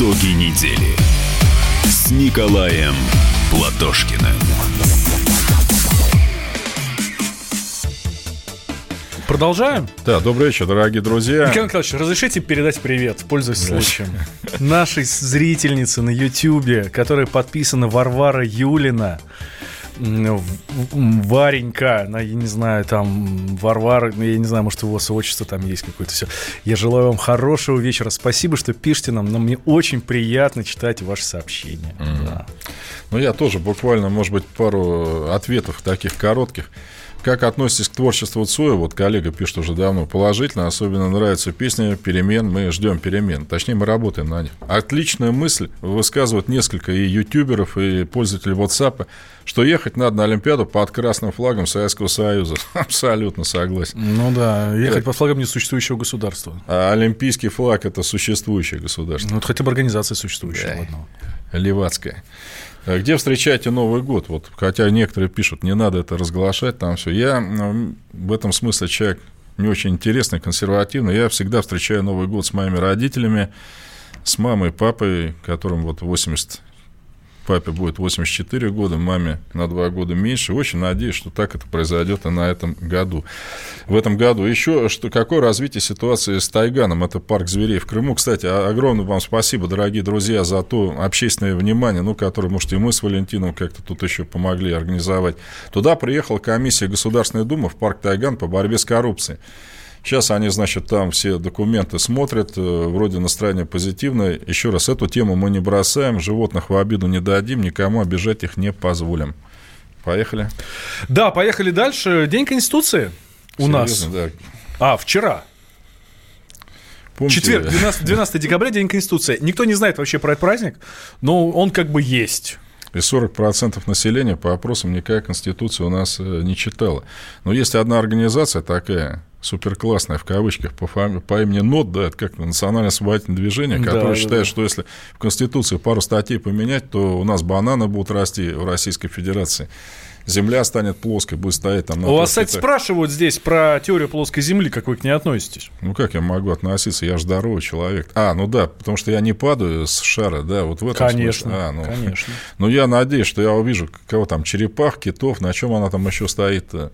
Итоги недели с Николаем Платошкиным. Продолжаем? Да, добрый вечер, дорогие друзья. Николай Николаевич, разрешите передать привет, пользуясь случаем, нашей зрительнице на Ютьюбе, которая подписана Варвара Юлина. Варенька, я не знаю, там, Варвар, я не знаю, может, у вас отчество там есть какое-то все. Я желаю вам хорошего вечера. Спасибо, что пишете нам, но мне очень приятно читать ваши сообщения. Mm-hmm. Да. Ну, я тоже буквально, может быть, пару ответов таких коротких. Как относитесь к творчеству Цоя? Вот коллега пишет уже давно положительно. Особенно нравится песня «Перемен». Мы ждем перемен. Точнее, мы работаем на них. Отличная мысль высказывают несколько и ютуберов, и пользователей WhatsApp, что ехать надо на Олимпиаду под красным флагом Советского Союза. Абсолютно согласен. Ну да, ехать под флагом несуществующего государства. А олимпийский флаг – это существующее государство. Ну, это хотя бы организация существующая. Да. Левацкая. А где встречаете Новый год? Вот, хотя некоторые пишут, не надо это разглашать, там все. Я ну, в этом смысле человек не очень интересный, консервативный. Я всегда встречаю Новый год с моими родителями, с мамой, папой, которым вот 80 папе будет 84 года, маме на 2 года меньше. Очень надеюсь, что так это произойдет и на этом году. В этом году еще что, какое развитие ситуации с Тайганом, это парк зверей в Крыму. Кстати, огромное вам спасибо, дорогие друзья, за то общественное внимание, ну, которое, может, и мы с Валентином как-то тут еще помогли организовать. Туда приехала комиссия Государственной Думы в парк Тайган по борьбе с коррупцией. Сейчас они, значит, там все документы смотрят, э, вроде настроение позитивное. Еще раз, эту тему мы не бросаем, животных в обиду не дадим, никому обижать их не позволим. Поехали. Да, поехали дальше. День Конституции у Серьезно, нас. Да. А, вчера. Помните... Четверг, 12, 12 декабря, День Конституции. Никто не знает вообще про этот праздник, но он как бы есть. И 40% населения по опросам никакая Конституция у нас э, не читала. Но есть одна организация такая, суперклассная в кавычках по, фами- по имени НОТ, да, это как национальное освободительное движение, которое да, считает, да. что если в Конституции пару статей поменять, то у нас бананы будут расти в Российской Федерации. Земля станет плоской, будет стоять там... На У вас, кстати, спрашивают здесь про теорию плоской Земли, как вы к ней относитесь? Ну, как я могу относиться? Я же здоровый человек. А, ну да, потому что я не падаю с шара, да, вот в этом конечно, смысле. А, ну, конечно. Ну, я надеюсь, что я увижу, кого там, черепах, китов, на чем она там еще стоит -то.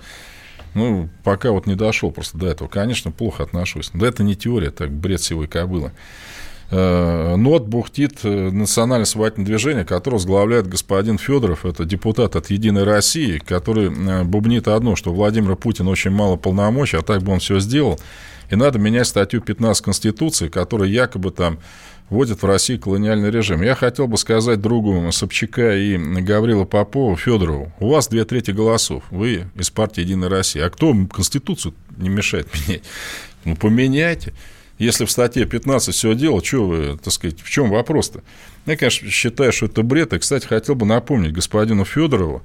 Ну, пока вот не дошел просто до этого. Конечно, плохо отношусь. Да это не теория, это бред сивой кобылы. Э, НОТ бухтит э, национальное освободительное движение, которое возглавляет господин Федоров, это депутат от «Единой России», который э, бубнит одно, что Владимир Путин очень мало полномочий, а так бы он все сделал. И надо менять статью 15 Конституции, которая якобы там вводит в России колониальный режим. Я хотел бы сказать другу Собчака и Гаврила Попова, Федорову, у вас две трети голосов, вы из партии «Единая Россия». А кто Конституцию не мешает менять? Ну, поменяйте. Если в статье 15 все дело, что вы, так сказать, в чем вопрос-то? Я, конечно, считаю, что это бред. И, кстати, хотел бы напомнить господину Федорову,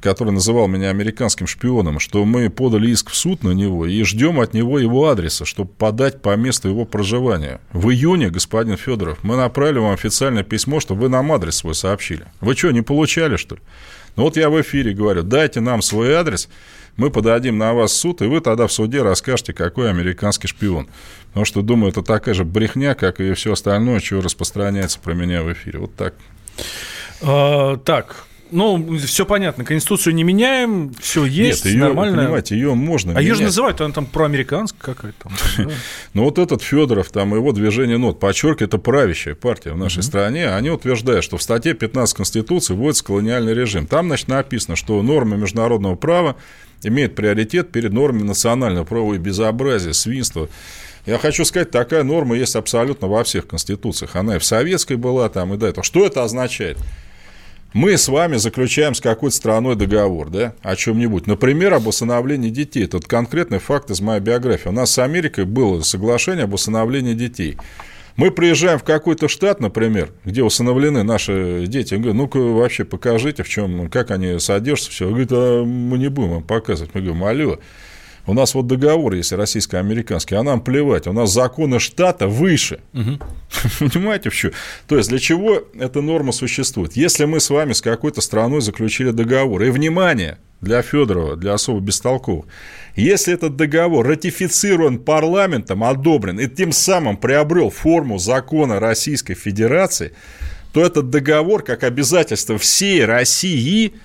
который называл меня американским шпионом, что мы подали иск в суд на него и ждем от него его адреса, чтобы подать по месту его проживания. В июне, господин Федоров, мы направили вам официальное письмо, чтобы вы нам адрес свой сообщили. Вы что, не получали, что ли? Ну вот я в эфире говорю, дайте нам свой адрес, мы подадим на вас суд, и вы тогда в суде расскажете, какой американский шпион. Потому что, думаю, это такая же брехня, как и все остальное, что распространяется про меня в эфире. Вот так. А, так, ну, все понятно, Конституцию не меняем, все есть, Нет, ее, нормально. понимаете, ее можно А менять. ее же называют, она там проамериканская какая-то. Ну, вот этот Федоров, там его движение нот, подчеркивает, это правящая партия в нашей стране, они утверждают, что в статье 15 Конституции вводится колониальный режим. Там, значит, написано, что нормы международного права имеют приоритет перед нормами национального права и безобразия, свинства. Я хочу сказать, такая норма есть абсолютно во всех конституциях. Она и в советской была там, и до этого. Что это означает? Мы с вами заключаем с какой-то страной договор, да, о чем-нибудь. Например, об усыновлении детей. Это конкретный факт из моей биографии. У нас с Америкой было соглашение об усыновлении детей. Мы приезжаем в какой-то штат, например, где усыновлены наши дети. Я говорю, ну-ка вообще покажите, в чем, как они содержатся, все. Говорит, а мы не будем вам показывать. Мы говорим, алло, У нас вот договор есть российско-американский, а нам плевать. У нас законы штата выше. Угу. Понимаете, в чем? То есть, для чего эта норма существует? Если мы с вами с какой-то страной заключили договор, и, внимание, для Федорова, для особо бестолковых, если этот договор ратифицирован парламентом, одобрен, и тем самым приобрел форму закона Российской Федерации, то этот договор, как обязательство всей России –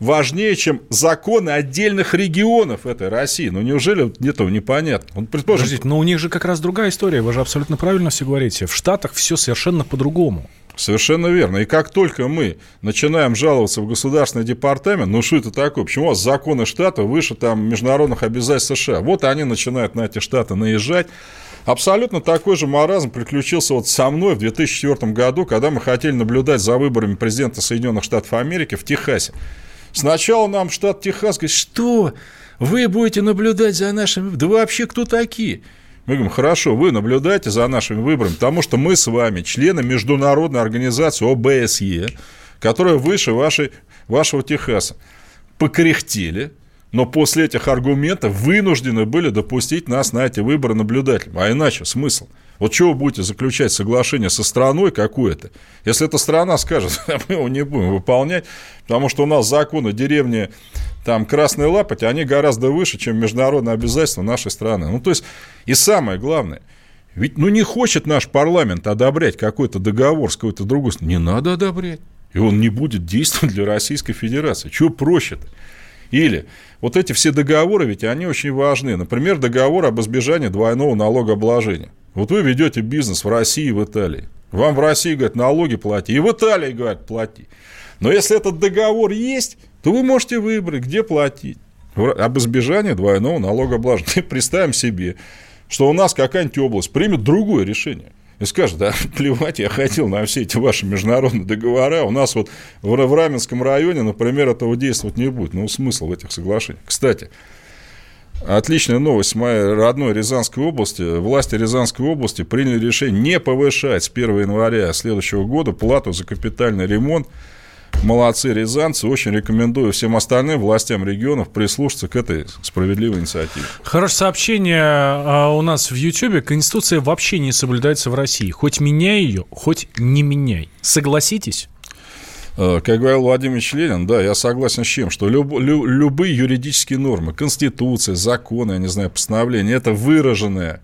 важнее, чем законы отдельных регионов этой России. Ну, неужели этого непонятно? Он, предположим... Подождите, но у них же как раз другая история. Вы же абсолютно правильно все говорите. В Штатах все совершенно по-другому. Совершенно верно. И как только мы начинаем жаловаться в государственный департамент, ну что это такое? Почему у вас законы штата выше там международных обязательств США? Вот они начинают на эти штаты наезжать. Абсолютно такой же маразм приключился вот со мной в 2004 году, когда мы хотели наблюдать за выборами президента Соединенных Штатов Америки в Техасе. Сначала нам штат Техас говорит, что вы будете наблюдать за нашими... Да вы вообще кто такие? Мы говорим, хорошо, вы наблюдаете за нашими выборами, потому что мы с вами члены международной организации ОБСЕ, которая выше вашей, вашего Техаса. Покряхтели, но после этих аргументов вынуждены были допустить нас на эти выборы наблюдателем. А иначе смысл – вот чего вы будете заключать соглашение со страной какой-то, если эта страна скажет, «А мы его не будем выполнять, потому что у нас законы деревни там Красный Лапоть, они гораздо выше, чем международные обязательства нашей страны. Ну, то есть, и самое главное, ведь ну, не хочет наш парламент одобрять какой-то договор с какой-то другой страной. Не надо одобрять. И он не будет действовать для Российской Федерации. Чего проще-то? Или вот эти все договоры, ведь они очень важны. Например, договор об избежании двойного налогообложения. Вот вы ведете бизнес в России и в Италии. Вам в России говорят, налоги плати. И в Италии говорят, плати. Но если этот договор есть, то вы можете выбрать, где платить. Об избежании двойного налогообложения. Представим себе, что у нас какая-нибудь область примет другое решение. И скажет, да, плевать, я хотел на все эти ваши международные договора. У нас вот в, Раменском районе, например, этого действовать не будет. Ну, смысл в этих соглашениях. Кстати, Отличная новость моей родной Рязанской области. Власти Рязанской области приняли решение не повышать с 1 января следующего года плату за капитальный ремонт. Молодцы рязанцы. Очень рекомендую всем остальным властям регионов прислушаться к этой справедливой инициативе. Хорошее сообщение а, у нас в Ютьюбе. Конституция вообще не соблюдается в России. Хоть меняй ее, хоть не меняй. Согласитесь? Э, как говорил Владимир Ленин, да, я согласен с чем, что люб, лю, любые юридические нормы, конституция, законы, я не знаю, постановления, это выраженная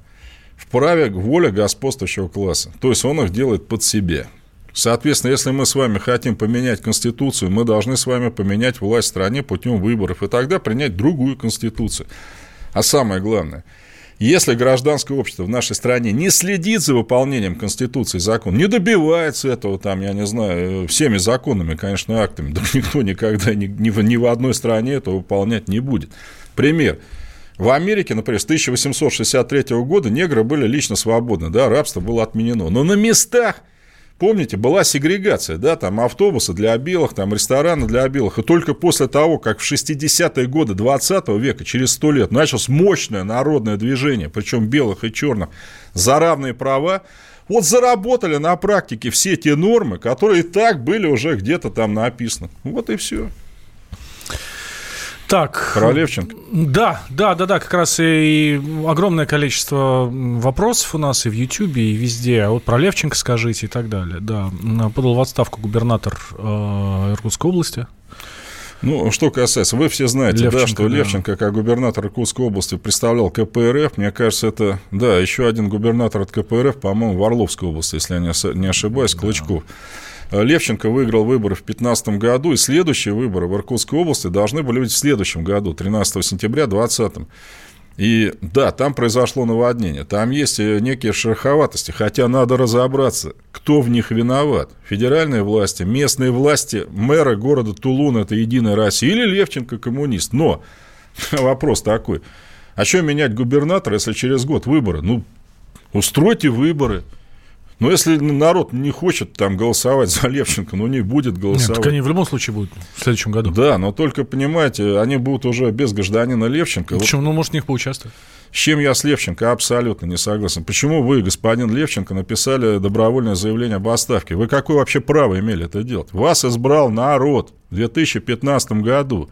в праве воля господствующего класса. То есть он их делает под себя. Соответственно, если мы с вами хотим поменять Конституцию, мы должны с вами поменять власть в стране путем выборов, и тогда принять другую Конституцию. А самое главное – если гражданское общество в нашей стране не следит за выполнением Конституции и закона, не добивается этого, там, я не знаю, всеми законами, конечно, актами, да никто никогда ни, ни, ни в одной стране этого выполнять не будет. Пример. В Америке, например, с 1863 года негры были лично свободны, да, рабство было отменено. Но на местах Помните, была сегрегация, да, там автобусы для белых, там рестораны для белых. И только после того, как в 60-е годы 20 века, через 100 лет, началось мощное народное движение, причем белых и черных, за равные права, вот заработали на практике все те нормы, которые и так были уже где-то там написаны. Вот и все. Так. Про Левченко? Да, да, да, да, как раз и огромное количество вопросов у нас и в Ютьюбе, и везде. А вот про Левченко скажите и так далее. Да, подал в отставку губернатор э, Иркутской области. Ну, что касается, вы все знаете, Левченко, да, что да. Левченко, как губернатор Иркутской области, представлял КПРФ. Мне кажется, это, да, еще один губернатор от КПРФ, по-моему, в Орловской области, если я не ошибаюсь, Клычков. Да. Левченко выиграл выборы в 2015 году, и следующие выборы в Иркутской области должны были быть в следующем году, 13 сентября 2020. И да, там произошло наводнение, там есть э, некие шероховатости, хотя надо разобраться, кто в них виноват. Федеральные власти, местные власти, мэры города Тулун – это Единая Россия, или Левченко коммунист. Но вопрос такой, а что менять губернатора, если через год выборы? Ну, устройте выборы – но если народ не хочет там голосовать за Левченко, ну не будет голосовать. Нет, так они в любом случае будут в следующем году. Да, но только, понимаете, они будут уже без гражданина Левченко. Почему? Вот... Ну, может, в них поучаствовать. С чем я с Левченко абсолютно не согласен. Почему вы, господин Левченко, написали добровольное заявление об отставке? Вы какое вообще право имели это делать? Вас избрал народ в 2015 году.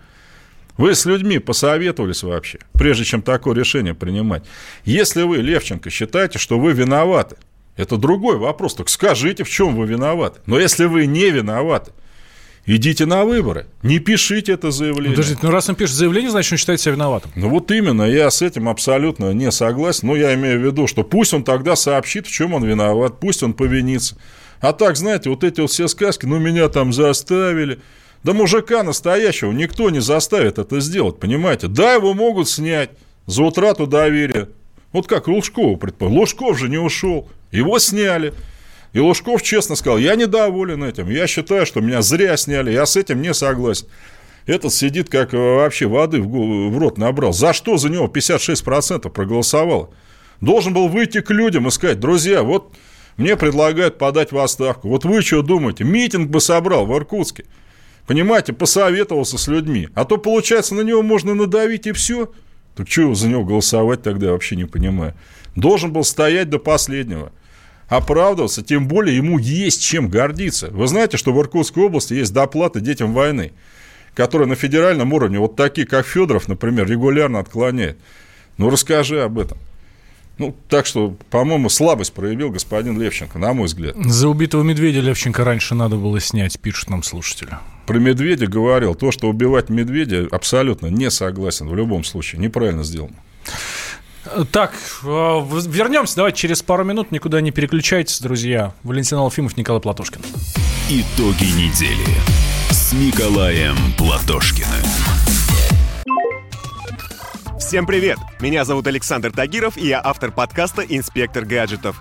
Вы с людьми посоветовались вообще, прежде чем такое решение принимать. Если вы, Левченко, считаете, что вы виноваты, это другой вопрос. Так скажите, в чем вы виноваты. Но если вы не виноваты, идите на выборы. Не пишите это заявление. Подождите, ну раз он пишет заявление, значит, он считает себя виноватым. Ну вот именно, я с этим абсолютно не согласен. Но я имею в виду, что пусть он тогда сообщит, в чем он виноват, пусть он повинится. А так, знаете, вот эти вот все сказки, ну меня там заставили, да мужика настоящего никто не заставит это сделать, понимаете? Да, его могут снять за утрату доверия. Вот как Лужкова предположил. Лужков же не ушел. Его сняли. И Лужков честно сказал, я недоволен этим. Я считаю, что меня зря сняли. Я с этим не согласен. Этот сидит, как вообще воды в, рот набрал. За что за него 56% проголосовало? Должен был выйти к людям и сказать, друзья, вот мне предлагают подать в отставку. Вот вы что думаете? Митинг бы собрал в Иркутске. Понимаете, посоветовался с людьми. А то, получается, на него можно надавить и все. Так что за него голосовать тогда, я вообще не понимаю. Должен был стоять до последнего. Оправдываться, тем более ему есть чем гордиться. Вы знаете, что в Иркутской области есть доплаты детям войны, которые на федеральном уровне, вот такие, как Федоров, например, регулярно отклоняют. Ну, расскажи об этом. Ну, так что, по-моему, слабость проявил господин Левченко, на мой взгляд. За убитого медведя Левченко раньше надо было снять, пишут нам слушатели. Про медведя говорил. То, что убивать медведя, абсолютно не согласен в любом случае. Неправильно сделано. Так, э, вернемся. Давайте через пару минут. Никуда не переключайтесь, друзья. Валентин Алфимов, Николай Платошкин. Итоги недели с Николаем Платошкиным. Всем привет! Меня зовут Александр Тагиров, и я автор подкаста «Инспектор гаджетов».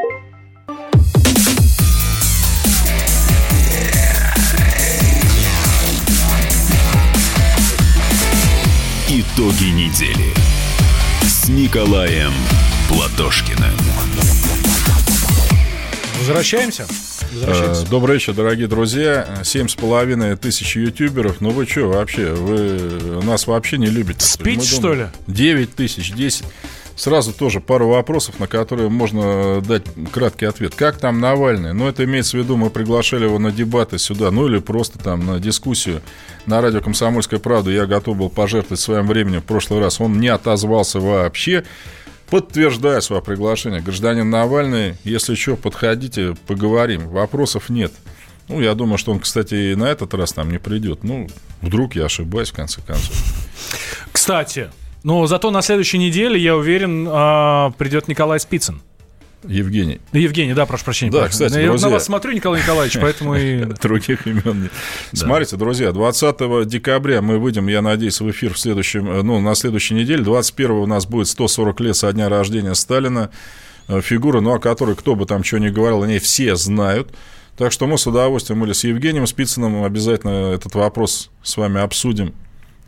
Итоги недели с Николаем Платошкиным. Возвращаемся. Возвращаемся. Э, добрый вечер, дорогие друзья. Семь с половиной тысяч ютуберов. Ну вы что вообще? Вы нас вообще не любите. Спите, что ли? Девять тысяч, десять. Сразу тоже пару вопросов, на которые можно дать краткий ответ. Как там Навальный? Ну, это имеется в виду, мы приглашали его на дебаты сюда, ну или просто там на дискуссию на радио «Комсомольская правда». Я готов был пожертвовать своим временем в прошлый раз. Он не отозвался вообще. Подтверждаю свое приглашение. Гражданин Навальный, если что, подходите, поговорим. Вопросов нет. Ну, я думаю, что он, кстати, и на этот раз там не придет. Ну, вдруг я ошибаюсь, в конце концов. Кстати, но зато на следующей неделе, я уверен, а, придет Николай Спицын. Евгений. Евгений, да, прошу прощения. Да, кстати, Я друзья... на вас смотрю, Николай Николаевич, поэтому и... Других имен нет. Смотрите, друзья, 20 декабря мы выйдем, я надеюсь, в эфир в следующем, э, ну, на следующей неделе. 21 у нас будет 140 лет со дня рождения Сталина. Э, фигура, ну, о которой кто бы там что ни говорил, они все знают. Так что мы с удовольствием или с Евгением Спицыным обязательно этот вопрос с вами обсудим.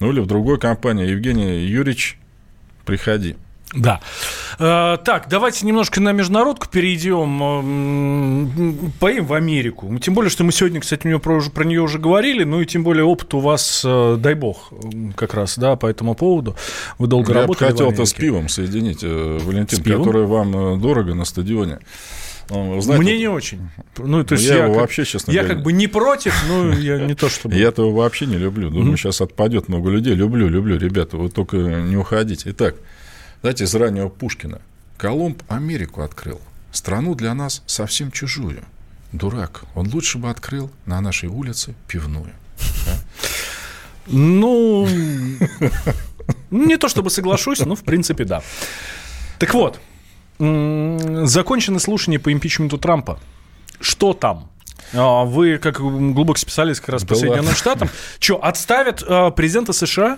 Ну, или в другой компании. Евгений Юрьевич, приходи. Да. Э, так, давайте немножко на международку перейдем. Поедем в Америку. Тем более, что мы сегодня, кстати, у него про, про нее уже говорили, ну и тем более опыт у вас, э, дай бог, как раз, да, по этому поводу. Вы долго Я работали Я хотел это с пивом соединить, э, Валентин, который вам дорого на стадионе. Ну, знаете, Мне не очень. Ну, то есть я, я его как, вообще, честно я говоря... как бы не против, но я не то чтобы... Я этого вообще не люблю. Думаю, сейчас отпадет много людей. Люблю, люблю, ребята, вы только не уходите. Итак, знаете, из раннего Пушкина. Колумб Америку открыл. Страну для нас совсем чужую. Дурак. Он лучше бы открыл на нашей улице пивную. Ну, не то чтобы соглашусь, но в принципе да. Так вот, закончено слушание по импичменту Трампа. Что там? А, вы, как глубокий специалист как раз да по Соединенным. Штатам, что, отставят а, президента США?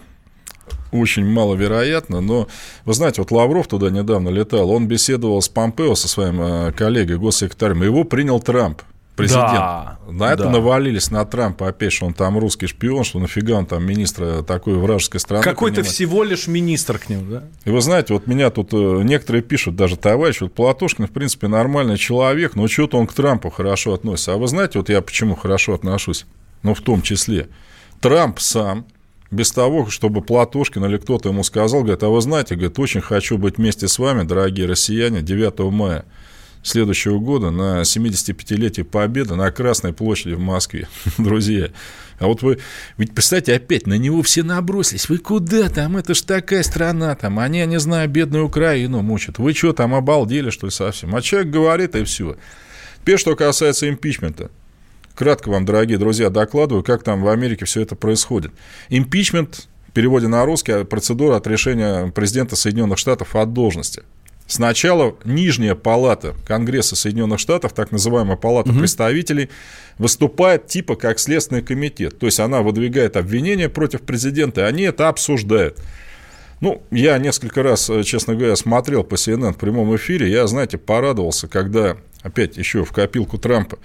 очень маловероятно, но вы знаете, вот Лавров туда недавно летал, он беседовал с Помпео, со своим э, коллегой, госсекретарем, его принял Трамп. Президент. Да, на это да. навалились на Трампа опять, что он там русский шпион, что нафига он там министр такой вражеской страны. Какой-то всего лишь министр к нему, да? И вы знаете, вот меня тут э, некоторые пишут, даже товарищ, вот Платошкин, в принципе, нормальный человек, но что-то он к Трампу хорошо относится. А вы знаете, вот я почему хорошо отношусь? Ну, в том числе. Трамп сам без того, чтобы Платошкин или кто-то ему сказал, говорит, а вы знаете, говорит, очень хочу быть вместе с вами, дорогие россияне, 9 мая следующего года на 75-летие Победы на Красной площади в Москве, друзья. А вот вы, ведь представьте, опять на него все набросились. Вы куда там? Это ж такая страна там. Они, я не знаю, бедную Украину мучат. Вы что там, обалдели, что ли, совсем? А человек говорит, и все. Теперь, что касается импичмента. Кратко вам, дорогие друзья, докладываю, как там в Америке все это происходит. Импичмент, в переводе на русский, процедура от решения президента Соединенных Штатов от должности. Сначала нижняя палата Конгресса Соединенных Штатов, так называемая палата угу. представителей, выступает типа как Следственный комитет. То есть она выдвигает обвинения против президента, и они это обсуждают. Ну, я несколько раз, честно говоря, смотрел по CNN в прямом эфире. Я, знаете, порадовался, когда, опять еще в копилку Трампа,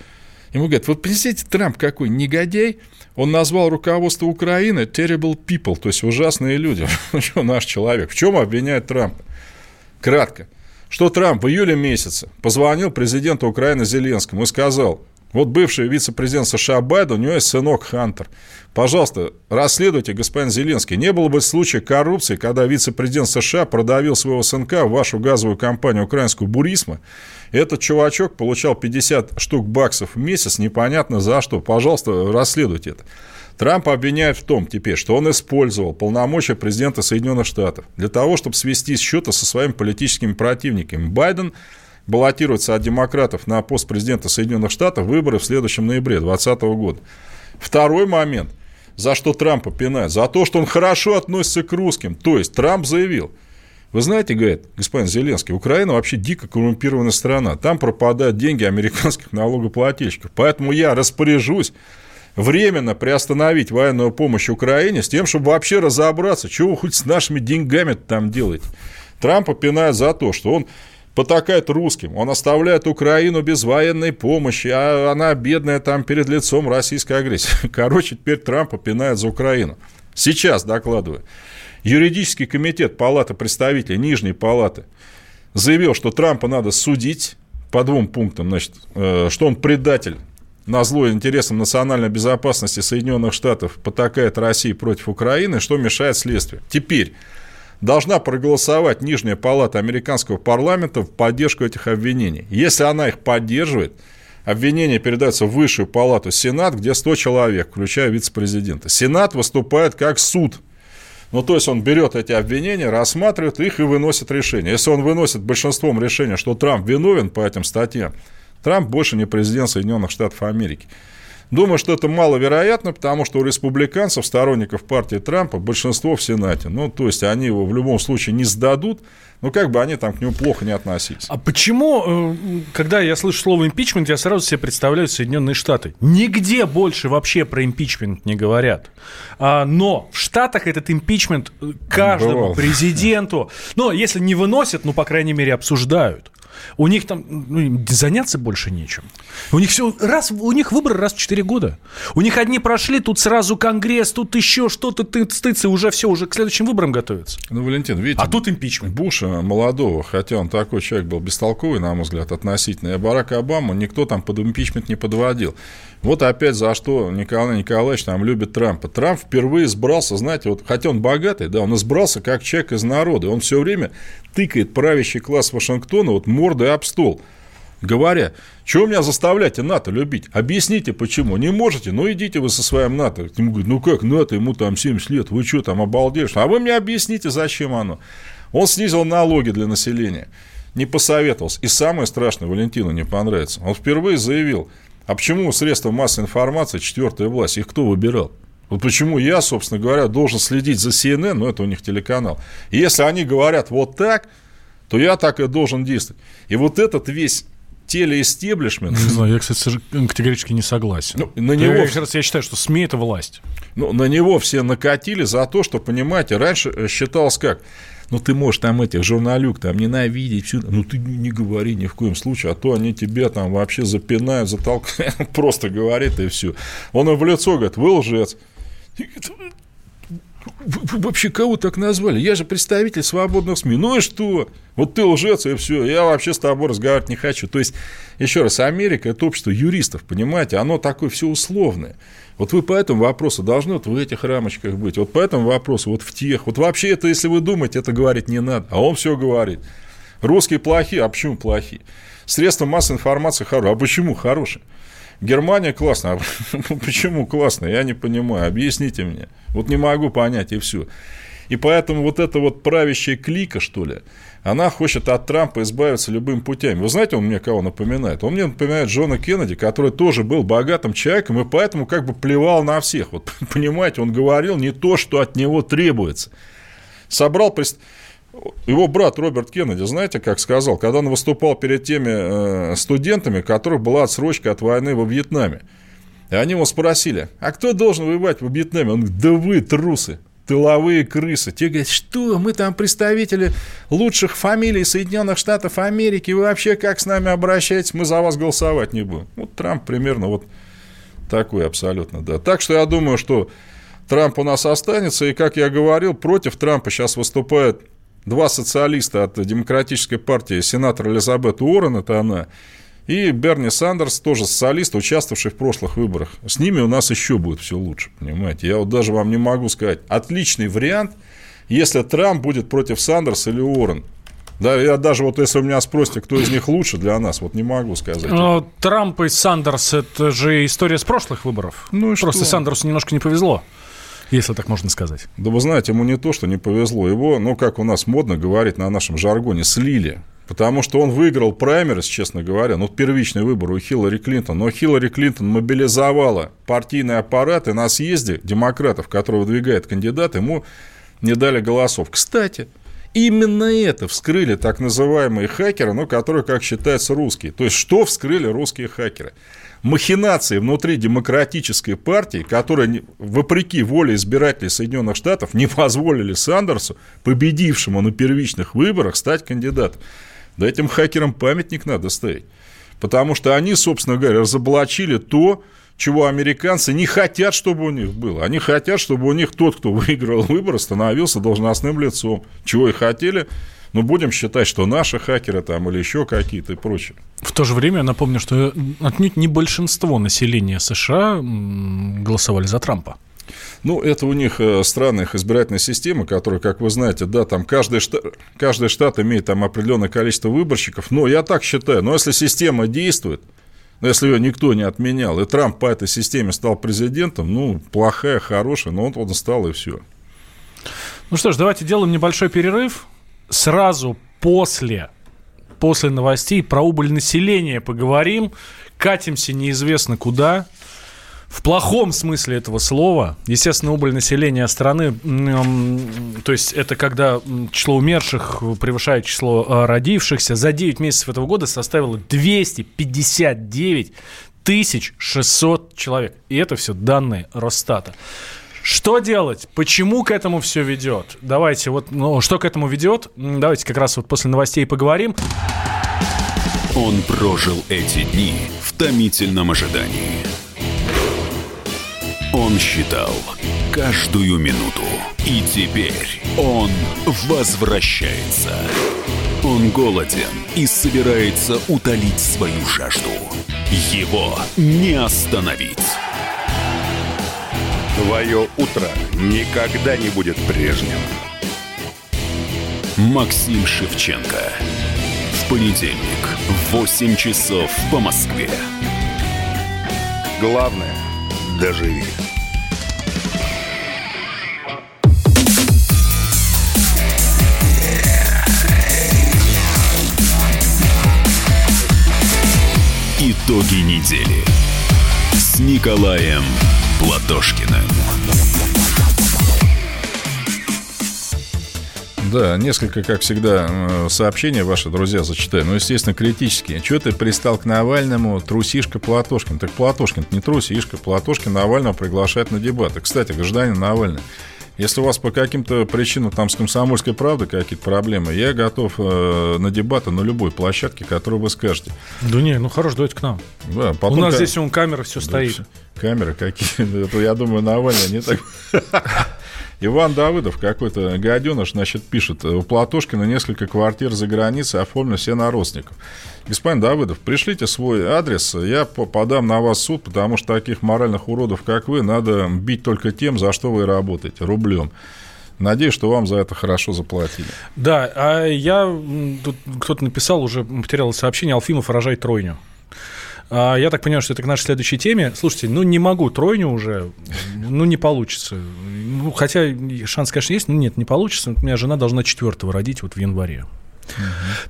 ему говорят, вот представьте, Трамп какой негодяй, он назвал руководство Украины terrible people, то есть ужасные люди. Что наш человек? В чем обвиняет Трампа? Кратко. Что Трамп в июле месяце позвонил президенту Украины Зеленскому и сказал, вот бывший вице-президент США Байден, у него есть сынок Хантер. Пожалуйста, расследуйте, господин Зеленский. Не было бы случая коррупции, когда вице-президент США продавил своего сынка в вашу газовую компанию украинскую Бурисма. Этот чувачок получал 50 штук баксов в месяц, непонятно за что. Пожалуйста, расследуйте это. Трамп обвиняет в том теперь, что он использовал полномочия президента Соединенных Штатов для того, чтобы свести счеты со своими политическими противниками. Байден баллотируется от демократов на пост президента Соединенных Штатов выборы в следующем ноябре 2020 года. Второй момент, за что Трампа пинают, за то, что он хорошо относится к русским. То есть Трамп заявил, вы знаете, говорит господин Зеленский, Украина вообще дико коррумпированная страна. Там пропадают деньги американских налогоплательщиков. Поэтому я распоряжусь временно приостановить военную помощь Украине с тем, чтобы вообще разобраться, что вы хоть с нашими деньгами там делаете. Трампа пинают за то, что он потакает русским, он оставляет Украину без военной помощи, а она бедная там перед лицом российской агрессии. Короче, теперь Трампа пинает за Украину. Сейчас докладываю. Юридический комитет Палаты представителей Нижней Палаты заявил, что Трампа надо судить по двум пунктам, значит, э, что он предатель на зло интересам национальной безопасности Соединенных Штатов потакает России против Украины, что мешает следствию. Теперь должна проголосовать Нижняя палата американского парламента в поддержку этих обвинений. Если она их поддерживает, обвинения передаются в высшую палату Сенат, где 100 человек, включая вице-президента. Сенат выступает как суд. Ну, то есть он берет эти обвинения, рассматривает их и выносит решение. Если он выносит большинством решения, что Трамп виновен по этим статьям, Трамп больше не президент Соединенных Штатов Америки. Думаю, что это маловероятно, потому что у республиканцев, сторонников партии Трампа, большинство в Сенате. Ну, то есть они его в любом случае не сдадут, ну, как бы они там к нему плохо не относились. А почему, э, когда я слышу слово импичмент, я сразу себе представляю Соединенные Штаты? Нигде больше вообще про импичмент не говорят. А, но в Штатах этот импичмент э, каждому президенту, ну, если не выносят, ну, по крайней мере, обсуждают. У них там ну, заняться больше нечем. У них все раз, у них выборы раз в 4 года. У них одни прошли, тут сразу Конгресс, тут еще что-то тыцы, уже все, уже к следующим выборам готовятся. Ну, Валентин, видите, а тут импичмент. Буша молодого, хотя он такой человек был бестолковый, на мой взгляд, относительно, и Барака Обаму никто там под импичмент не подводил. Вот опять за что Николай Николаевич там любит Трампа. Трамп впервые избрался, знаете, вот, хотя он богатый, да, он избрался как человек из народа. Он все время тыкает правящий класс Вашингтона вот мордой об стол говоря, что меня заставляете НАТО любить? Объясните, почему. Не можете? Ну, идите вы со своим НАТО. Ему говорят, ну как НАТО, ему там 70 лет, вы что там обалдели? А вы мне объясните, зачем оно? Он снизил налоги для населения, не посоветовался. И самое страшное, Валентину не понравится. Он впервые заявил, а почему средства массовой информации, четвертая власть, их кто выбирал? Вот почему я, собственно говоря, должен следить за CNN, но это у них телеканал. И если они говорят вот так, то я так и должен действовать. И вот этот весь телеэстеблишмент... Не знаю, я, кстати, категорически не согласен. Ну, на него... я, раз, я считаю, что СМИ – это власть. Ну, на него все накатили за то, что, понимаете, раньше э, считалось как? Ну, ты можешь там этих журналюк там ненавидеть, все, ну, ты не говори ни в коем случае, а то они тебя там вообще запинают, затолкают, просто говорит и все. Он им в лицо говорит, вы лжец. Вообще кого так назвали? Я же представитель свободных СМИ. Ну и что? Вот ты лжец, и все. Я вообще с тобой разговаривать не хочу. То есть, еще раз, Америка – это общество юристов, понимаете? Оно такое все условное. Вот вы по этому вопросу должны вот в этих рамочках быть. Вот по этому вопросу, вот в тех. Вот вообще это, если вы думаете, это говорить не надо. А он все говорит. Русские плохие, а почему плохие? Средства массовой информации хорошие. А почему хорошие? Германия классно. А почему классно? Я не понимаю. Объясните мне. Вот не могу понять, и все. И поэтому вот эта вот правящая клика, что ли, она хочет от Трампа избавиться любым путями. Вы знаете, он мне кого напоминает? Он мне напоминает Джона Кеннеди, который тоже был богатым человеком и поэтому как бы плевал на всех. Вот понимаете, он говорил не то, что от него требуется. Собрал его брат Роберт Кеннеди, знаете, как сказал, когда он выступал перед теми э, студентами, у которых была отсрочка от войны во Вьетнаме. И они его спросили, а кто должен воевать во Вьетнаме? Он говорит, да вы, трусы, тыловые крысы. Те говорят, что мы там представители лучших фамилий Соединенных Штатов Америки, вы вообще как с нами обращаетесь, мы за вас голосовать не будем. Вот Трамп примерно вот такой абсолютно, да. Так что я думаю, что Трамп у нас останется, и, как я говорил, против Трампа сейчас выступает два социалиста от Демократической партии, сенатор Элизабет Уоррен, это она, и Берни Сандерс, тоже социалист, участвовавший в прошлых выборах. С ними у нас еще будет все лучше, понимаете. Я вот даже вам не могу сказать. Отличный вариант, если Трамп будет против Сандерса или Уоррен. Да, я даже вот если у меня спросите, кто из них лучше для нас, вот не могу сказать. Но Трамп и Сандерс это же история с прошлых выборов. Ну и Просто что? Сандерсу немножко не повезло если так можно сказать. Да вы знаете, ему не то, что не повезло. Его, ну, как у нас модно говорить на нашем жаргоне, слили. Потому что он выиграл праймерис, честно говоря, ну, первичный выбор у Хиллари Клинтон. Но Хиллари Клинтон мобилизовала партийный аппарат, и на съезде демократов, которые выдвигает кандидат, ему не дали голосов. Кстати, Именно это вскрыли так называемые хакеры, ну, которые, как считается, русские. То есть, что вскрыли русские хакеры? Махинации внутри демократической партии, которые, вопреки воле избирателей Соединенных Штатов, не позволили Сандерсу, победившему на первичных выборах, стать кандидатом. Да этим хакерам памятник надо ставить. Потому что они, собственно говоря, разоблачили то, чего американцы не хотят, чтобы у них было. Они хотят, чтобы у них тот, кто выиграл выборы, становился должностным лицом. Чего и хотели ну, будем считать, что наши хакеры там или еще какие-то и прочее. В то же время я напомню, что отнюдь не большинство населения США голосовали за Трампа. Ну, это у них э, странная их избирательная система, которая, как вы знаете, да, там каждый штат, каждый штат имеет там определенное количество выборщиков. Но я так считаю, но если система действует, если ее никто не отменял, и Трамп по этой системе стал президентом, ну, плохая, хорошая, но он, он стал и все. Ну что ж, давайте делаем небольшой перерыв сразу после, после новостей про убыль населения поговорим. Катимся неизвестно куда. В плохом смысле этого слова, естественно, убыль населения страны, то есть это когда число умерших превышает число а, родившихся, за 9 месяцев этого года составило 259 тысяч 600 человек. И это все данные Росстата. Что делать? Почему к этому все ведет? Давайте вот, ну, что к этому ведет? Давайте как раз вот после новостей поговорим. Он прожил эти дни в томительном ожидании. Он считал каждую минуту. И теперь он возвращается. Он голоден и собирается утолить свою жажду. Его не остановить. Твое утро никогда не будет прежним. Максим Шевченко. В понедельник в 8 часов по Москве. Главное – доживи. Итоги недели с Николаем Платошкиным. Да, несколько, как всегда, э, сообщений ваши друзья зачитаю. Ну, естественно, критические. Чего ты пристал к Навальному, трусишка Платошкин? Так Платошкин не трусишка. Платошкин Навального приглашает на дебаты. Кстати, гражданин Навальный, Если у вас по каким-то причинам там с комсомольской правдой какие-то проблемы, я готов э, на дебаты на любой площадке, которую вы скажете. Да не, ну хорошо, давайте к нам. Да, потом у нас к... здесь он камера все да, стоит. Камеры какие? Это, я думаю, Навальный не так... Иван Давыдов, какой-то гаденыш, значит, пишет, у Платошкина несколько квартир за границей оформлены все на родственников. Господин Давыдов, пришлите свой адрес, я подам на вас суд, потому что таких моральных уродов, как вы, надо бить только тем, за что вы работаете, рублем. Надеюсь, что вам за это хорошо заплатили. Да, а я, тут кто-то написал, уже потерял сообщение, Алфимов рожает тройню. А, я так понимаю, что это к нашей следующей теме. Слушайте, ну не могу тройню уже, ну не получится. Ну, хотя шанс, конечно, есть, но нет, не получится. У меня жена должна четвертого родить вот в январе.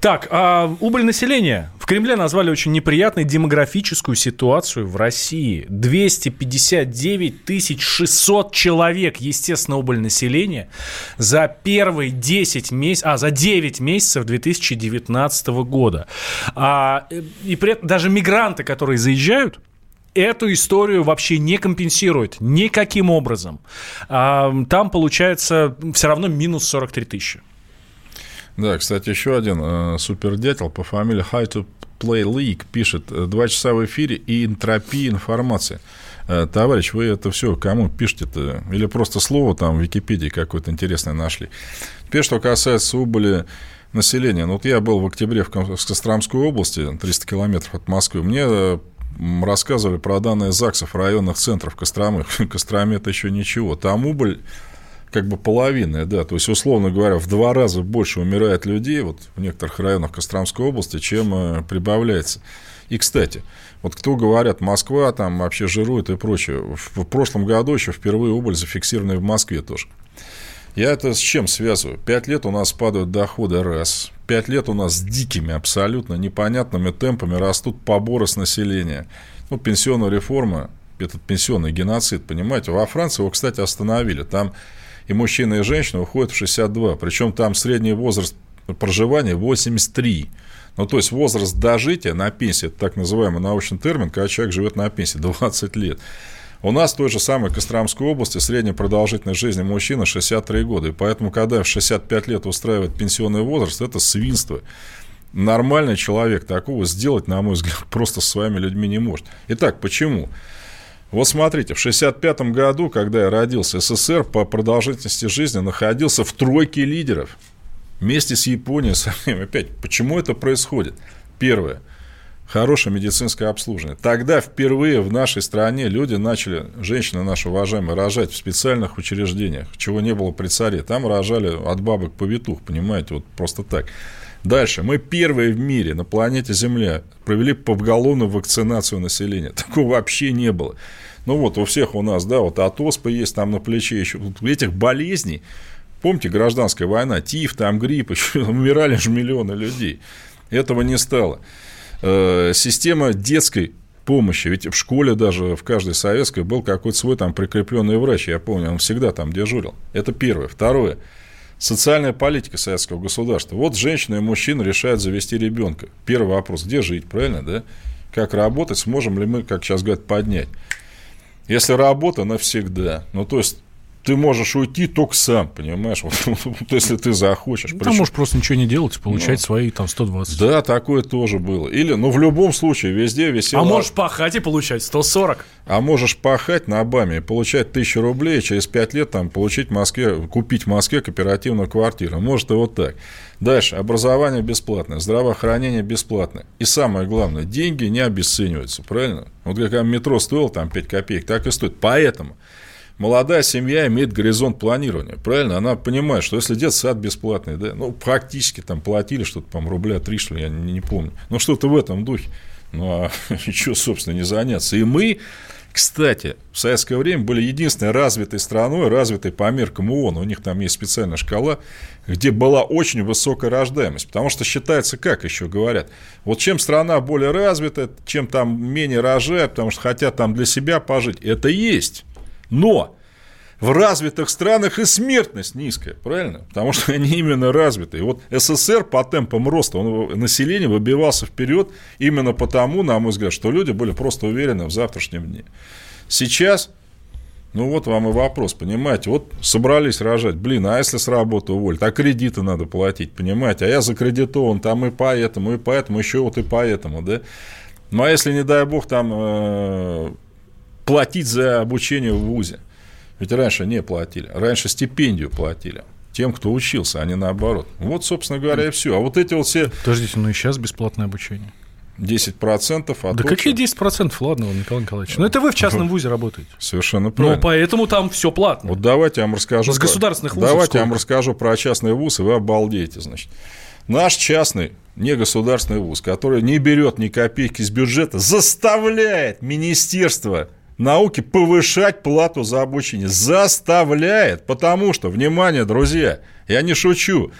Так, а убыль населения. В Кремле назвали очень неприятной демографическую ситуацию в России. 259 600 человек, естественно, убыль населения за первые 10 месяцев, а, за 9 месяцев 2019 года. А, и при этом даже мигранты, которые заезжают, эту историю вообще не компенсируют никаким образом. А, там получается все равно минус 43 тысячи. Да, кстати, еще один э, супердятел по фамилии High to Play League пишет э, «Два часа в эфире и энтропия информации». Э, товарищ, вы это все кому пишете-то? Или просто слово там в Википедии какое-то интересное нашли? Теперь, что касается убыли населения. Ну, вот я был в октябре в Костромской области, 300 километров от Москвы. Мне э, рассказывали про данные ЗАГСов районных центров Костромы. Костроме это еще ничего. Там убыль как бы половинная, да, то есть, условно говоря, в два раза больше умирает людей вот в некоторых районах Костромской области, чем э, прибавляется. И, кстати, вот кто говорят, Москва там вообще жирует и прочее, в, прошлом году еще впервые убыль зафиксированная в Москве тоже. Я это с чем связываю? Пять лет у нас падают доходы, раз. Пять лет у нас с дикими, абсолютно непонятными темпами растут поборы с населения. Ну, пенсионная реформа, этот пенсионный геноцид, понимаете. Во Франции его, кстати, остановили. Там и мужчина, и женщина уходят в 62. Причем там средний возраст проживания 83. Ну, то есть возраст дожития на пенсии, это так называемый научный термин, когда человек живет на пенсии 20 лет. У нас в той же самой Костромской области средняя продолжительность жизни мужчины 63 года. И поэтому, когда в 65 лет устраивает пенсионный возраст, это свинство. Нормальный человек такого сделать, на мой взгляд, просто со своими людьми не может. Итак, почему? Вот смотрите, в 1965 году, когда я родился, СССР по продолжительности жизни находился в тройке лидеров. Вместе с Японией самим. Опять, почему это происходит? Первое. Хорошее медицинское обслуживание. Тогда впервые в нашей стране люди начали, женщины наши уважаемые, рожать в специальных учреждениях, чего не было при царе. Там рожали от бабок повитух, понимаете, вот просто так. Дальше. Мы первые в мире на планете Земля провели поголовную вакцинацию населения. Такого вообще не было. Ну вот у всех у нас, да, вот от оспы есть там на плече еще. Вот этих болезней, помните, гражданская война, тиф, там грипп, еще умирали же миллионы людей. Этого не стало. Э, система детской помощи. Ведь в школе даже, в каждой советской был какой-то свой там прикрепленный врач. Я помню, он всегда там дежурил. Это первое. Второе. Социальная политика советского государства. Вот женщина и мужчина решают завести ребенка. Первый вопрос, где жить, правильно, да? Как работать, сможем ли мы, как сейчас говорят, поднять? Если работа навсегда, ну, то есть, ты можешь уйти только сам, понимаешь, вот, вот если ты захочешь. Ну, там можешь просто ничего не делать и получать ну, свои там 120. Да, такое тоже было. Или, ну, в любом случае, везде висел... А можешь пахать и получать 140. А можешь пахать на БАМе и получать 1000 рублей, и через 5 лет там получить в Москве, купить в Москве кооперативную квартиру. Может, и вот так. Дальше. Образование бесплатное, здравоохранение бесплатное. И самое главное, деньги не обесцениваются, правильно? Вот как метро стоило там 5 копеек, так и стоит. Поэтому молодая семья имеет горизонт планирования, правильно? Она понимает, что если детский сад бесплатный, да, ну, практически там платили что-то, по рубля три, что ли, я не, не помню. Ну, что-то в этом духе. Ну, а что, собственно, не заняться? И мы, кстати, в советское время были единственной развитой страной, развитой по меркам ООН. У них там есть специальная шкала, где была очень высокая рождаемость. Потому что считается, как еще говорят, вот чем страна более развитая, чем там менее рожает, потому что хотят там для себя пожить. Это есть. Но в развитых странах и смертность низкая, правильно? Потому что они именно развитые. Вот СССР по темпам роста, он, население выбивался вперед именно потому, на мой взгляд, что люди были просто уверены в завтрашнем дне. Сейчас Ну вот вам и вопрос, понимаете? Вот собрались рожать, блин, а если с работы уволят? А кредиты надо платить, понимаете? А я закредитован там и поэтому, и поэтому, еще вот и поэтому, да? Ну а если, не дай бог, там э, платить за обучение в ВУЗе? Ведь раньше не платили, раньше стипендию платили тем, кто учился, а не наоборот. Вот, собственно говоря, и все. А вот эти вот все... Подождите, ну и сейчас бесплатное обучение. 10% от Да какие 10%? Ладно, Николай Николаевич. Ну, это вы в частном вузе работаете. Совершенно ну, правильно. Ну, поэтому там все платно. Вот давайте я вам расскажу. С государственных вузов Давайте сколько? я вам расскажу про частный вуз, и вы обалдеете, значит. Наш частный негосударственный вуз, который не берет ни копейки из бюджета, заставляет Министерство науки повышать плату за обучение. Заставляет, потому что, внимание, друзья, я не шучу,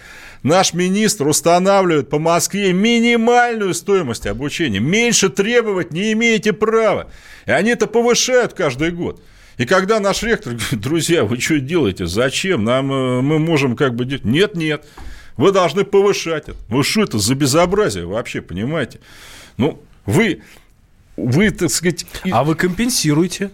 наш министр устанавливает по Москве минимальную стоимость обучения. Меньше требовать не имеете права. И они это повышают каждый год. И когда наш ректор говорит, друзья, вы что делаете, зачем, нам, э, мы можем как бы... Нет, нет, вы должны повышать это. Ну что это за безобразие вообще, понимаете? Ну, вы, вы, так сказать... А вы компенсируете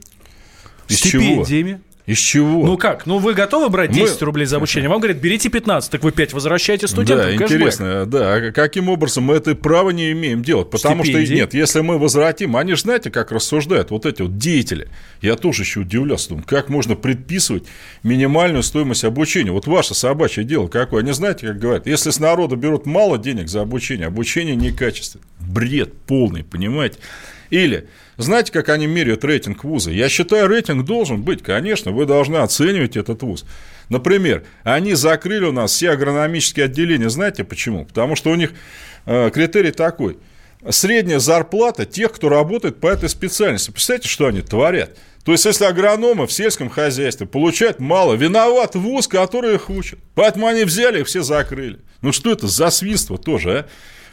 Из стипендиями. Чего? Из чего? Ну как? Ну вы готовы брать 10 мы... рублей за обучение? Вам говорят, берите 15, так вы 5 возвращаете студентам. Да, интересно, да. А каким образом мы это право не имеем делать? Потому Стипендии. что нет, если мы возвратим, они же знаете, как рассуждают вот эти вот деятели. Я тоже еще удивлялся, думаю, как можно предписывать минимальную стоимость обучения? Вот ваше собачье дело какое? Они знаете, как говорят, если с народа берут мало денег за обучение, обучение некачественное. Бред полный, понимаете? Или, знаете, как они меряют рейтинг вуза? Я считаю, рейтинг должен быть, конечно, вы должны оценивать этот вуз. Например, они закрыли у нас все агрономические отделения. Знаете почему? Потому что у них э, критерий такой. Средняя зарплата тех, кто работает по этой специальности. Представляете, что они творят? То есть, если агрономы в сельском хозяйстве получают мало, виноват вуз, который их учит. Поэтому они взяли и все закрыли. Ну, что это за свинство тоже, а?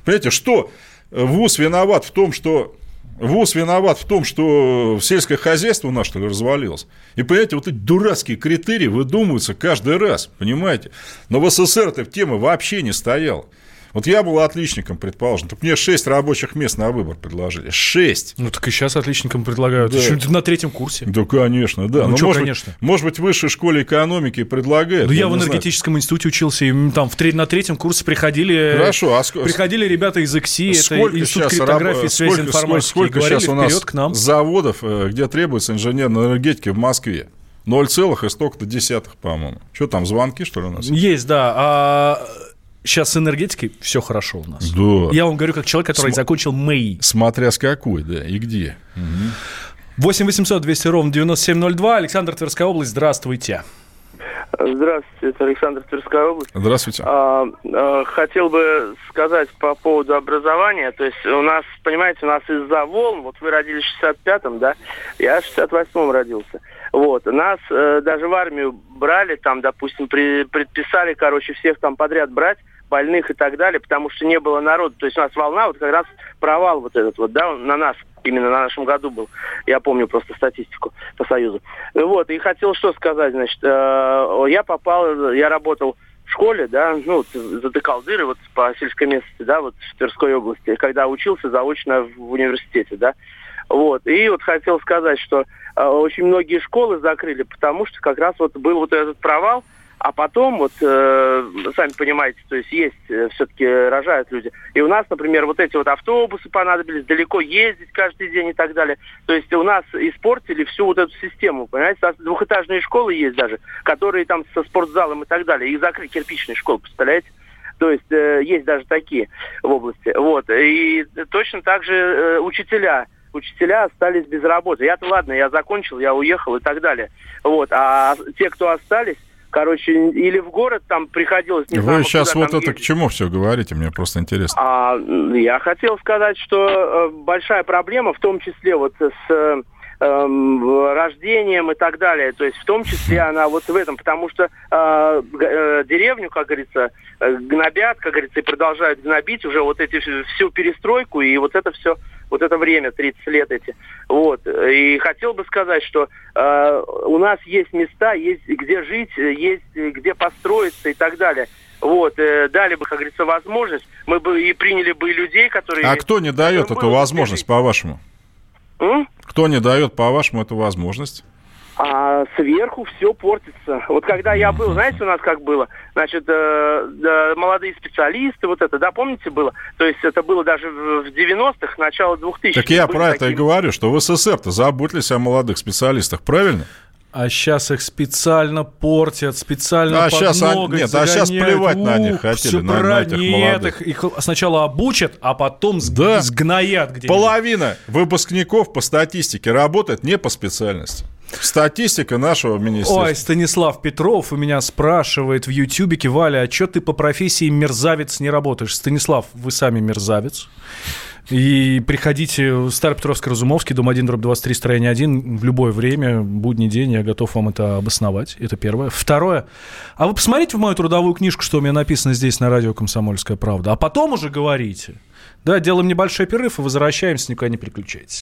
Понимаете, что вуз виноват в том, что ВУЗ виноват в том, что сельское хозяйство у нас, что ли, развалилось. И, понимаете, вот эти дурацкие критерии выдумываются каждый раз, понимаете. Но в СССР эта тема вообще не стояла. Вот я был отличником, предположим. Так мне 6 рабочих мест на выбор предложили. 6. Ну, так и сейчас отличникам предлагают. Да. Еще на третьем курсе. Да, конечно, да. Ну, Но, что, может, конечно. Быть, может быть, в высшей школе экономики предлагают. Ну, я, я в энергетическом знаю. институте учился, и там в на третьем курсе приходили... Хорошо, а ск... Приходили ребята из ИКСИ, сколько это Институт криптографии, раб... связи, сколько, информатики. Сколько, сколько сейчас у нас к нам. заводов, э, где требуется инженерной энергетики в Москве? 0, и столько-то десятых, по-моему. Что там, звонки, что ли, у нас? Есть, да. А Сейчас с энергетикой все хорошо у нас. Да. Я вам говорю, как человек, который См... закончил МЭИ. Смотря с какой, да, и где. Угу. 8 800 200 ровно 9702. Александр Тверская область, здравствуйте. Здравствуйте, это Александр Тверская область. Здравствуйте. А, а, хотел бы сказать по поводу образования. То есть у нас, понимаете, у нас из-за волн, вот вы родились в 65-м, да, я в 68-м родился. Вот, нас э, даже в армию брали, там, допустим, при, предписали, короче, всех там подряд брать, больных и так далее, потому что не было народу. То есть у нас волна, вот как раз провал вот этот вот, да, на нас, именно на нашем году был. Я помню просто статистику по Союзу. Вот, и хотел что сказать, значит, э, я попал, я работал в школе, да, ну, затыкал дыры вот по сельской местности, да, вот в Тверской области, когда учился заочно в университете, да. Вот, и вот хотел сказать, что э, очень многие школы закрыли, потому что как раз вот был вот этот провал, а потом, вот, э, сами понимаете, то есть есть, э, все-таки рожают люди. И у нас, например, вот эти вот автобусы понадобились, далеко ездить каждый день и так далее. То есть у нас испортили всю вот эту систему, понимаете? У нас двухэтажные школы есть даже, которые там со спортзалом и так далее. Их закрыли, кирпичные школы, представляете? То есть э, есть даже такие в области. Вот. И точно так же э, учителя учителя остались без работы. Я-то ладно, я закончил, я уехал и так далее. Вот. А те, кто остались, короче, или в город там приходилось... Не Вы знаю, сейчас вот это ездить. к чему все говорите, мне просто интересно. А, я хотел сказать, что э, большая проблема, в том числе вот с э, рождением и так далее. То есть в том числе она вот в этом, потому что э, э, деревню, как говорится, э, гнобят, как говорится, и продолжают гнобить уже вот эти всю перестройку и вот это все вот это время, 30 лет эти. Вот. И хотел бы сказать, что э, у нас есть места, есть где жить, есть где построиться и так далее. Вот, э, дали бы, как говорится, возможность, мы бы и приняли бы людей, которые... А кто не дает эту возможность, по-вашему? Кто не дает, по-вашему, эту возможность? а сверху все портится. Вот когда я был, знаете, у нас как было? Значит, э, э, молодые специалисты, вот это, да, помните, было? То есть это было даже в 90-х, начало 2000-х. Так я про это и говорю, что в СССР-то заботились о молодых специалистах, правильно? А сейчас их специально портят, специально а сейчас они, Нет, загоняют. а сейчас плевать Ух, на них хотели, на, на этих Нет, молодых. Их, их сначала обучат, а потом да. сгноят где-нибудь. Половина выпускников по статистике работает не по специальности. Статистика нашего министерства. Ой, Станислав Петров у меня спрашивает в Ютьюбике, Валя, а что ты по профессии мерзавец не работаешь? Станислав, вы сами мерзавец. И приходите в Старопетровско-Разумовский, дом 1, дробь 23, строение 1, в любое время, будний день, я готов вам это обосновать. Это первое. Второе. А вы посмотрите в мою трудовую книжку, что у меня написано здесь на радио «Комсомольская правда», а потом уже говорите. Да, делаем небольшой перерыв и возвращаемся, никуда не переключайтесь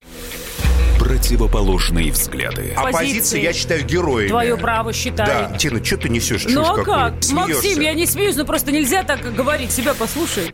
противоположные взгляды. Оппозиция, я считаю, героями. Твое право считаю. Да. Тина, что ты несешь? Ну а как? Смеешься. Максим, я не смеюсь, но просто нельзя так говорить. Себя послушай.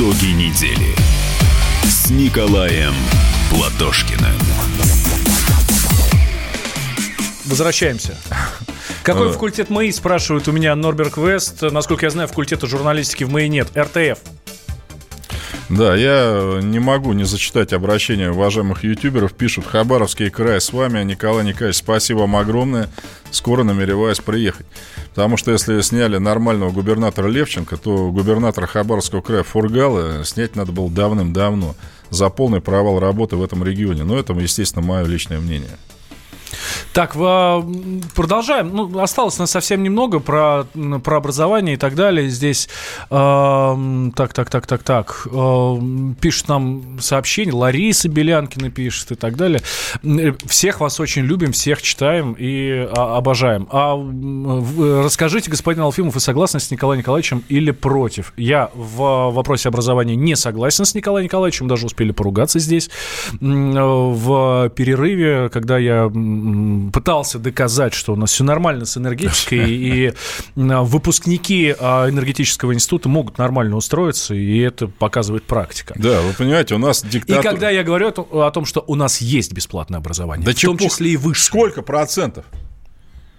Итоги недели с Николаем Платошкиным. Возвращаемся. Какой э. факультет МАИ, спрашивают у меня Норберг Вест. Насколько я знаю, факультета журналистики в МАИ нет. РТФ. Да, я не могу не зачитать обращение уважаемых ютуберов. Пишут, Хабаровский край с вами. Николай Николаевич, спасибо вам огромное. Скоро намереваюсь приехать. Потому что если сняли нормального губернатора Левченко, то губернатора Хабаровского края Фургала снять надо было давным-давно за полный провал работы в этом регионе. Но это, естественно, мое личное мнение. Так, продолжаем. Ну, осталось нас совсем немного про, про образование и так далее. Здесь э, так, так, так, так, так. Э, пишет нам сообщение. Лариса Белянкина пишет и так далее. Всех вас очень любим, всех читаем и а, обожаем. А расскажите, господин Алфимов, вы согласны с Николаем Николаевичем или против? Я в вопросе образования не согласен с Николаем Николаевичем, даже успели поругаться здесь в перерыве, когда я пытался доказать, что у нас все нормально с энергетикой, и выпускники а, энергетического института могут нормально устроиться, и это показывает практика. Да, вы понимаете, у нас диктатура... И когда я говорю о том, что у нас есть бесплатное образование, да в том числе и выше. Сколько процентов?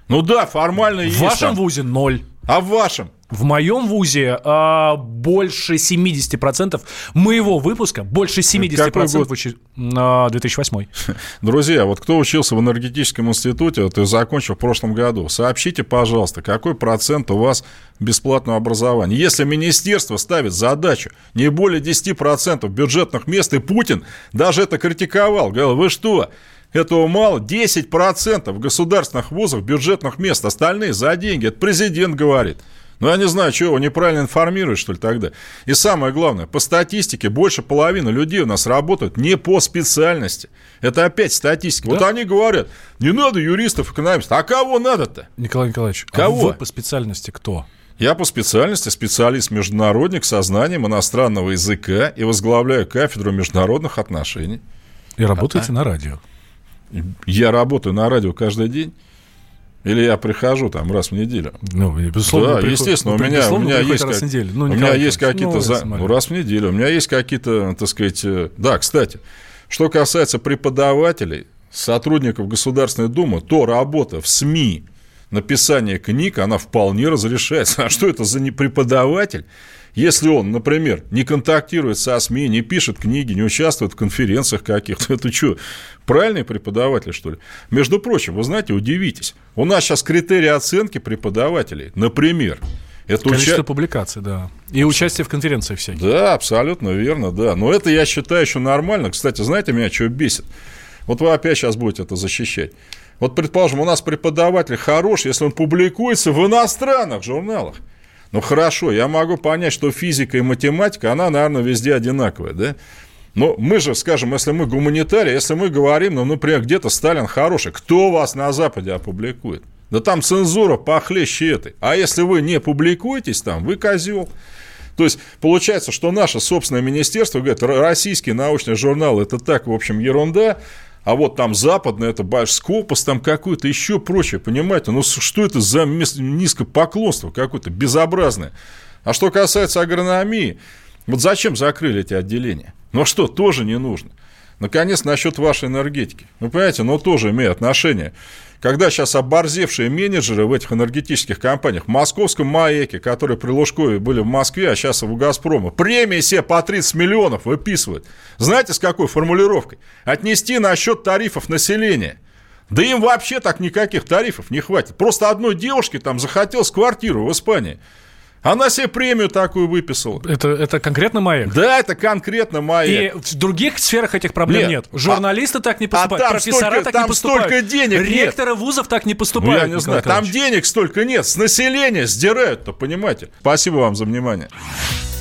Ну да, формально в есть. В вашем там. вузе ноль. А в вашем? В моем вузе а, больше 70% моего выпуска, больше 70% Какой год? Учи... А, 2008. Друзья, вот кто учился в энергетическом институте, и закончил в прошлом году, сообщите, пожалуйста, какой процент у вас бесплатного образования. Если министерство ставит задачу не более 10% бюджетных мест, и Путин даже это критиковал, говорил, вы что, этого мало. 10% в государственных вузах бюджетных мест, остальные за деньги. Это президент говорит. Ну, я не знаю, что его неправильно информируют, что ли, тогда. И самое главное, по статистике, больше половины людей у нас работают не по специальности. Это опять статистика. Да? Вот они говорят, не надо юристов, экономистов. А кого надо-то? Николай Николаевич, а кого? А вы по специальности кто? Я по специальности специалист-международник со знанием иностранного языка и возглавляю кафедру международных отношений. И работаете а, на радио. Я работаю на радио каждый день. Или я прихожу там раз в неделю? Ну, безусловно. Да, приход... естественно, у меня, у меня есть, как... ну, у меня есть какие-то... Ну, за... ну, раз в неделю. У меня есть какие-то, так сказать... Э, да, кстати, что касается преподавателей, сотрудников Государственной Думы, то работа в СМИ, написание книг, она вполне разрешается. А что это за преподаватель, Если он, например, не контактирует со СМИ, не пишет книги, не участвует в конференциях каких-то, это что, правильный преподаватель, что ли? Между прочим, вы знаете, удивитесь, у нас сейчас критерии оценки преподавателей, например, это Количество уча... публикаций, да. И участие в конференциях всяких. Да, абсолютно верно, да. Но это, я считаю, еще нормально. Кстати, знаете, меня что бесит? Вот вы опять сейчас будете это защищать. Вот, предположим, у нас преподаватель хорош, если он публикуется в иностранных журналах. Ну, хорошо, я могу понять, что физика и математика, она, наверное, везде одинаковая, да? Но мы же, скажем, если мы гуманитарии, если мы говорим, ну, например, где-то Сталин хороший, кто вас на Западе опубликует? Да там цензура похлеще этой. А если вы не публикуетесь там, вы козел. То есть получается, что наше собственное министерство говорит, российский научный журнал это так, в общем, ерунда, а вот там западный, это Скопус, там какое-то еще прочее, понимаете? Ну, что это за низкопоклонство какое-то безобразное? А что касается агрономии, вот зачем закрыли эти отделения? Ну, а что, тоже не нужно. Наконец, насчет вашей энергетики. Вы понимаете, но тоже имеет отношение когда сейчас оборзевшие менеджеры в этих энергетических компаниях, в московском МАЭКе, которые при Лужкове были в Москве, а сейчас в Газпроме, премии себе по 30 миллионов выписывают. Знаете, с какой формулировкой? Отнести на счет тарифов населения. Да им вообще так никаких тарифов не хватит. Просто одной девушке там захотелось квартиру в Испании – она себе премию такую выписала. Это, это конкретно маяк? Да, это конкретно маяк. И в других сферах этих проблем нет. нет. Журналисты а, так не поступают, а там профессора столько, так там не поступают. столько денег Ректоры нет. вузов так не поступают. Ну, я не знаю, там денег столько нет. С населения сдирают-то, понимаете? Спасибо вам за внимание.